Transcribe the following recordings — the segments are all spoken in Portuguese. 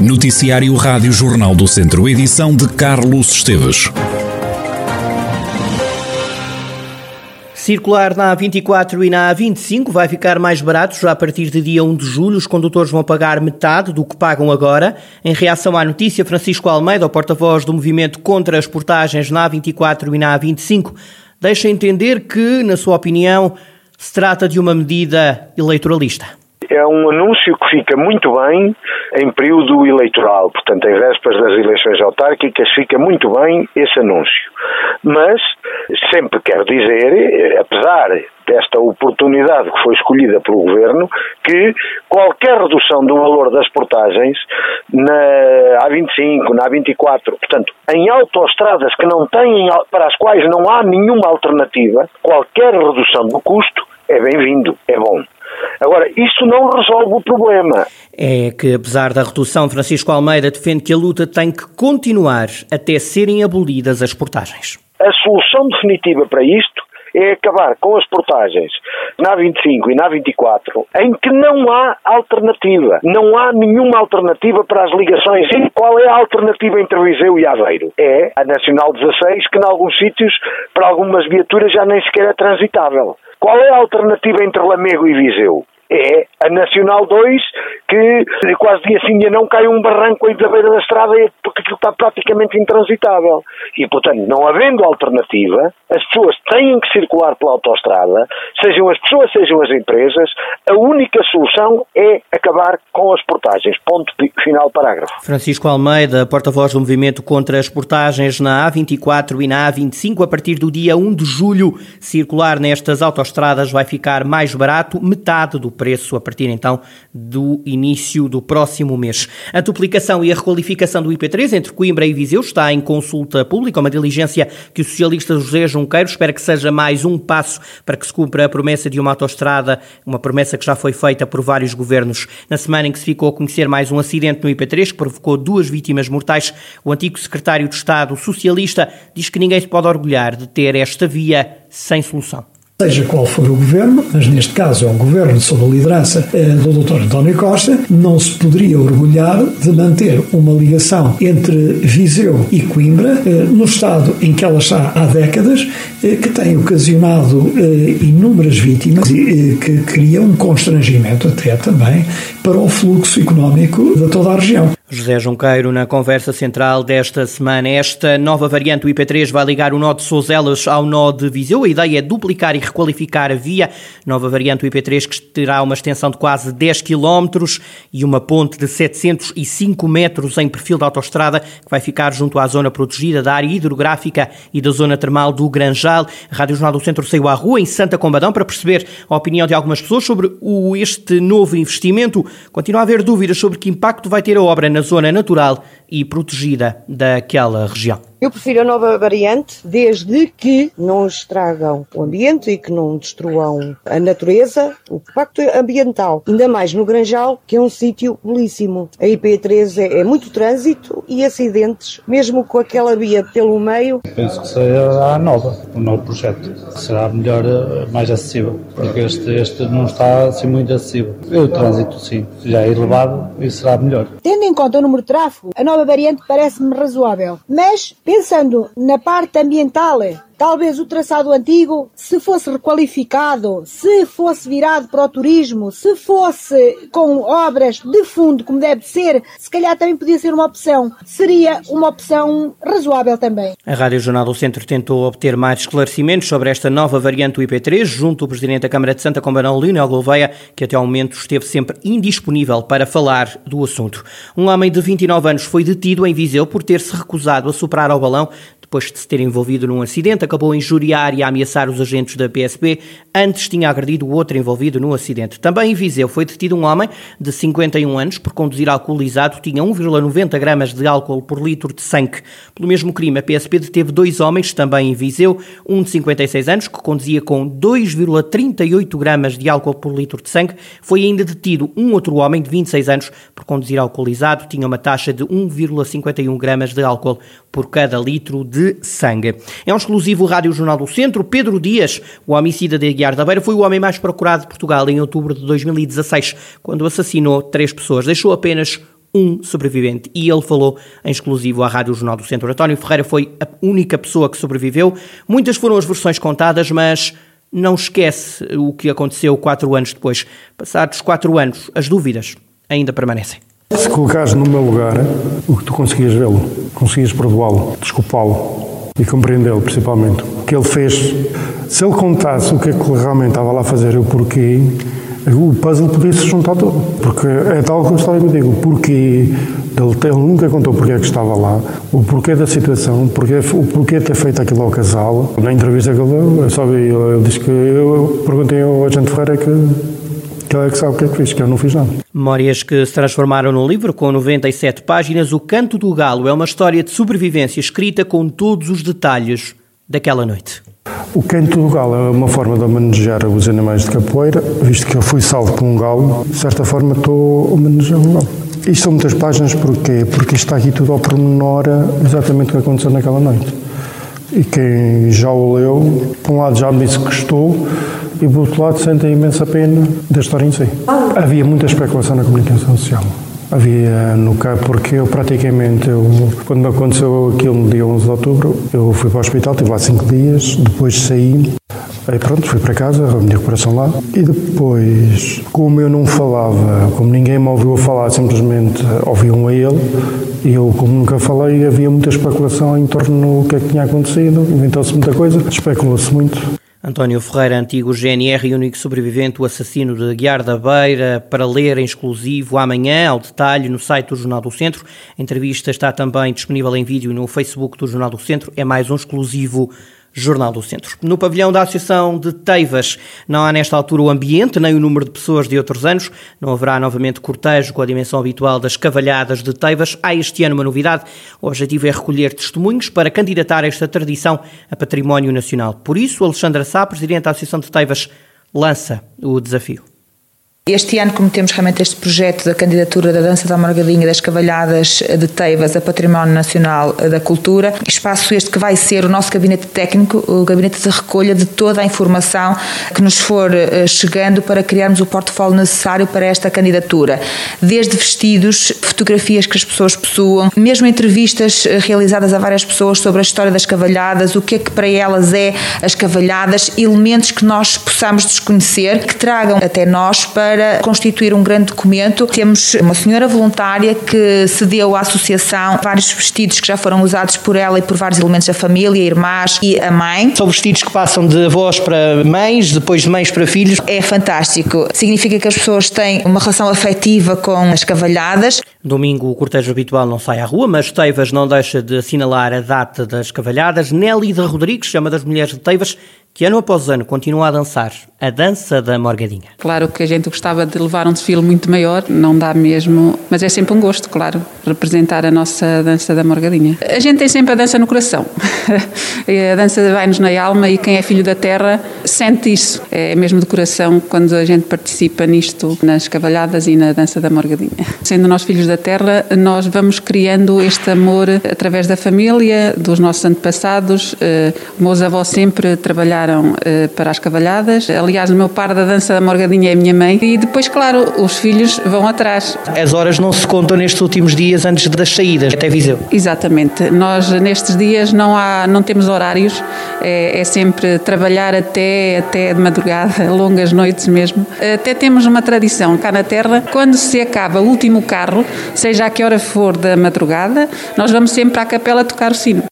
Noticiário Rádio Jornal do Centro, edição de Carlos Esteves. Circular na A24 e na A25 vai ficar mais barato já a partir de dia 1 de julho. Os condutores vão pagar metade do que pagam agora. Em reação à notícia, Francisco Almeida, o porta-voz do movimento contra as portagens na A24 e na A25, deixa entender que, na sua opinião, se trata de uma medida eleitoralista é um anúncio que fica muito bem em período eleitoral, portanto, em vésperas das eleições autárquicas, fica muito bem esse anúncio. Mas sempre quero dizer, apesar desta oportunidade que foi escolhida pelo Governo, que qualquer redução do valor das portagens na A25, na A24, portanto, em autoestradas que não têm, para as quais não há nenhuma alternativa, qualquer redução do custo é bem-vindo, é bom. Agora, isso não resolve o problema. É que, apesar da redução, Francisco Almeida defende que a luta tem que continuar até serem abolidas as portagens. A solução definitiva para isto é acabar com as portagens na 25 e na 24, em que não há alternativa. Não há nenhuma alternativa para as ligações. E qual é a alternativa entre Viseu e Aveiro? É a Nacional 16, que em alguns sítios, para algumas viaturas, já nem sequer é transitável. Qual é a alternativa entre Lamego e Viseu? É a Nacional 2, que quase dia sim dia não cai um barranco aí da beira da estrada porque aquilo está praticamente intransitável. E, portanto, não havendo alternativa, as pessoas têm que circular pela autoestrada, sejam as pessoas, sejam as empresas, a única solução é acabar com as portagens. Ponto final parágrafo. Francisco Almeida, porta-voz do movimento contra as portagens na A24 e na A25, a partir do dia 1 de julho, circular nestas autoestradas vai ficar mais barato, metade do preço a partir então do início do próximo mês. A duplicação e a requalificação do IP3 entre Coimbra e Viseu está em consulta pública, uma diligência que o socialista José Junqueiro espera que seja mais um passo para que se cumpra a promessa de uma autoestrada, uma promessa que já foi feita por vários governos. Na semana em que se ficou a conhecer mais um acidente no IP3 que provocou duas vítimas mortais, o antigo secretário de Estado socialista diz que ninguém se pode orgulhar de ter esta via sem solução seja qual for o governo, mas neste caso é um governo sob a liderança eh, do Dr. António Costa, não se poderia orgulhar de manter uma ligação entre Viseu e Coimbra, eh, no estado em que ela está há décadas, eh, que tem ocasionado inúmeras vítimas e que cria um constrangimento até também para o fluxo económico de toda a região. José Junqueiro, na conversa central desta semana, esta nova variante do IP3 vai ligar o nó de Souzelas ao nó de Viseu. A ideia é duplicar e requalificar a via. Nova variante do IP3 que terá uma extensão de quase 10 km e uma ponte de 705 metros em perfil de autoestrada que vai ficar junto à zona protegida da área hidrográfica e da zona termal do Granjal. A Rádio Jornal do Centro saiu à rua em Santa Combadão para perceber a opinião de algumas pessoas sobre o, este novo investimento. Continua a haver dúvidas sobre que impacto vai ter a obra na zona natural e protegida daquela região. Eu prefiro a nova variante, desde que não estragam o ambiente e que não destruam a natureza, o pacto ambiental. Ainda mais no Granjal, que é um sítio belíssimo. A IP3 é, é, muito trânsito e acidentes, mesmo com aquela via pelo meio. Penso que será a nova, o novo projeto. Será melhor, eh, mais acessível, porque este, este não está assim muito acessível. O trânsito, sim, já é elevado e será melhor. Tendo em conta o número de tráfego, a nova variante parece-me razoável. Mas pensando na parte ambiental, Talvez o traçado antigo, se fosse requalificado, se fosse virado para o turismo, se fosse com obras de fundo, como deve ser, se calhar também podia ser uma opção. Seria uma opção razoável também. A Rádio Jornal do Centro tentou obter mais esclarecimentos sobre esta nova variante do IP3, junto ao Presidente da Câmara de Santa Combarão, Lionel Gouveia, que até ao momento esteve sempre indisponível para falar do assunto. Um homem de 29 anos foi detido em Viseu por ter se recusado a superar ao balão depois de se ter envolvido num acidente, acabou a injuriar e a ameaçar os agentes da PSP. Antes tinha agredido o outro envolvido no acidente. Também em Viseu foi detido um homem de 51 anos por conduzir alcoolizado, tinha 1,90 gramas de álcool por litro de sangue. Pelo mesmo crime, a PSP deteve dois homens, também em Viseu, um de 56 anos, que conduzia com 2,38 gramas de álcool por litro de sangue. Foi ainda detido um outro homem de 26 anos por conduzir alcoolizado, tinha uma taxa de 1,51 gramas de álcool por cada litro de sangue. É um exclusivo Rádio Jornal do Centro. Pedro Dias, o homicida de Aguiar da Beira, foi o homem mais procurado de Portugal em outubro de 2016, quando assassinou três pessoas. Deixou apenas um sobrevivente. E ele falou em exclusivo à Rádio Jornal do Centro. António Ferreira foi a única pessoa que sobreviveu. Muitas foram as versões contadas, mas não esquece o que aconteceu quatro anos depois. Passados quatro anos, as dúvidas ainda permanecem. Se colocares no meu lugar, o que tu conseguias vê-lo, conseguias perdoá-lo, desculpá-lo e compreendê-lo, principalmente. O que ele fez, se ele contasse o que é que realmente estava lá a fazer e o porquê, o puzzle podia se juntar todo. Porque é tal que a história eu digo, o porquê, ele, nunca contou porque é que estava lá, o porquê da situação, o porquê, o porquê ter feito aquilo ao casal. Na entrevista que ele deu, eu vi, ele, disse que eu perguntei ao agente Ferreira que que ele é que sabe o que é que fiz, que eu não fiz nada. Memórias que se transformaram num livro com 97 páginas. O Canto do Galo é uma história de sobrevivência escrita com todos os detalhes daquela noite. O canto do galo é uma forma de homenagear os animais de capoeira, visto que eu fui salvo por um galo, de certa forma estou a homenagear um galo. Isto são muitas páginas, porquê? Porque está aqui tudo ao pormenor exatamente o que aconteceu naquela noite. E quem já o leu, por um lado já me disse que gostou, e por outro lado sente a imensa pena da história em si. Havia muita especulação na comunicação social. Havia no caso, porque eu praticamente, eu, quando me aconteceu aquilo no dia 11 de outubro, eu fui para o hospital, estive lá 5 dias, depois saí, aí pronto, fui para casa, a minha recuperação lá, e depois, como eu não falava, como ninguém me ouviu falar, simplesmente ouviam a ele, e eu, como nunca falei, havia muita especulação em torno do que é que tinha acontecido, inventou-se muita coisa, especulou-se muito. António Ferreira, antigo GNR e único sobrevivente, o assassino de Guiar da Beira, para ler em exclusivo amanhã, ao detalhe, no site do Jornal do Centro. A entrevista está também disponível em vídeo no Facebook do Jornal do Centro. É mais um exclusivo Jornal do Centro. No pavilhão da Associação de Teivas, não há nesta altura o ambiente nem o número de pessoas de outros anos. Não haverá novamente cortejo com a dimensão habitual das cavalhadas de Teivas. Há este ano uma novidade. O objetivo é recolher testemunhos para candidatar esta tradição a património nacional. Por isso, Alexandra Sá, Presidente da Associação de Teivas, lança o desafio. Este ano cometemos realmente este projeto da candidatura da Dança da Margadinha das Cavalhadas de Teivas a Património Nacional da Cultura. Espaço este que vai ser o nosso gabinete técnico, o gabinete de recolha de toda a informação que nos for eh, chegando para criarmos o portfólio necessário para esta candidatura. Desde vestidos, fotografias que as pessoas possuam, mesmo entrevistas eh, realizadas a várias pessoas sobre a história das cavalhadas, o que é que para elas é as cavalhadas, elementos que nós possamos desconhecer, que tragam até nós para para constituir um grande documento. Temos uma senhora voluntária que cedeu à associação vários vestidos que já foram usados por ela e por vários elementos da família, irmãs e a mãe. São vestidos que passam de avós para mães, depois de mães para filhos. É fantástico. Significa que as pessoas têm uma relação afetiva com as cavalhadas. Domingo o cortejo habitual não sai à rua, mas Teivas não deixa de assinalar a data das cavalhadas. Nélida Rodrigues, é uma das mulheres de Teivas, que ano após ano continua a dançar a dança da Morgadinha. Claro que a gente gostava de levar um desfile muito maior, não dá mesmo, mas é sempre um gosto, claro, representar a nossa dança da Morgadinha. A gente tem sempre a dança no coração, a dança vai-nos na alma e quem é filho da terra sente isso, é mesmo do coração quando a gente participa nisto, nas cavalhadas e na dança da Morgadinha. Sendo nós filhos da terra, nós vamos criando este amor através da família, dos nossos antepassados, eh, meus avós sempre trabalharam uh, para as cavalhadas. Aliás, o meu par da dança da Morgadinha é a minha mãe. E depois, claro, os filhos vão atrás. As horas não se contam nestes últimos dias antes das saídas, até Viseu. Exatamente. Nós, nestes dias, não, há, não temos horários. É, é sempre trabalhar até, até de madrugada, longas noites mesmo. Até temos uma tradição cá na Terra, quando se acaba o último carro, seja a que hora for da madrugada, nós vamos sempre à capela tocar o sino.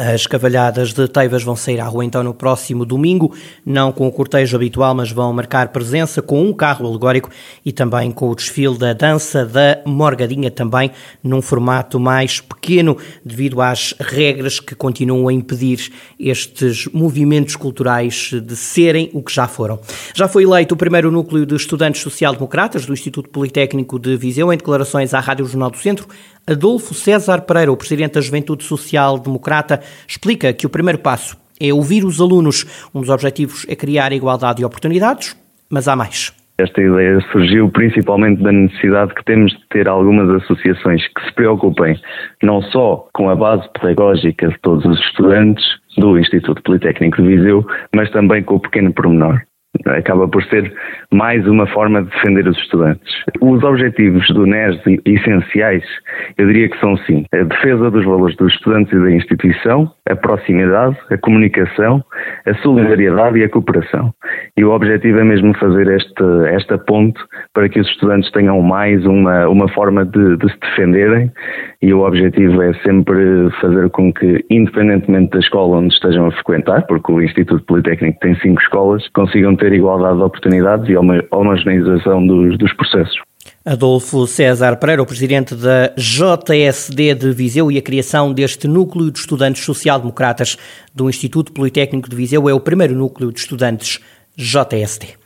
As cavalhadas de Teivas vão sair à rua então no próximo domingo, não com o cortejo habitual, mas vão marcar presença com um carro alegórico e também com o desfile da dança da Morgadinha, também num formato mais pequeno, devido às regras que continuam a impedir estes movimentos culturais de serem o que já foram. Já foi eleito o primeiro núcleo de estudantes social-democratas do Instituto Politécnico de Viseu, em declarações à Rádio Jornal do Centro. Adolfo César Pereira, o presidente da Juventude Social Democrata, explica que o primeiro passo é ouvir os alunos. Um dos objetivos é criar igualdade de oportunidades, mas há mais. Esta ideia surgiu principalmente da necessidade que temos de ter algumas associações que se preocupem não só com a base pedagógica de todos os estudantes do Instituto Politécnico de Viseu, mas também com o pequeno pormenor acaba por ser mais uma forma de defender os estudantes. Os objetivos do NES essenciais, eu diria que são sim, a defesa dos valores dos estudantes e da instituição, a proximidade, a comunicação, a solidariedade e a cooperação. E o objetivo é mesmo fazer este, esta ponte para que os estudantes tenham mais uma, uma forma de, de se defenderem e o objetivo é sempre fazer com que, independentemente da escola onde estejam a frequentar, porque o Instituto Politécnico tem cinco escolas, consigam ter igualdade de oportunidades e homogeneização dos, dos processos. Adolfo César Pereira, o presidente da JSD de Viseu e a criação deste núcleo de estudantes social-democratas do Instituto Politécnico de Viseu é o primeiro núcleo de estudantes JSD.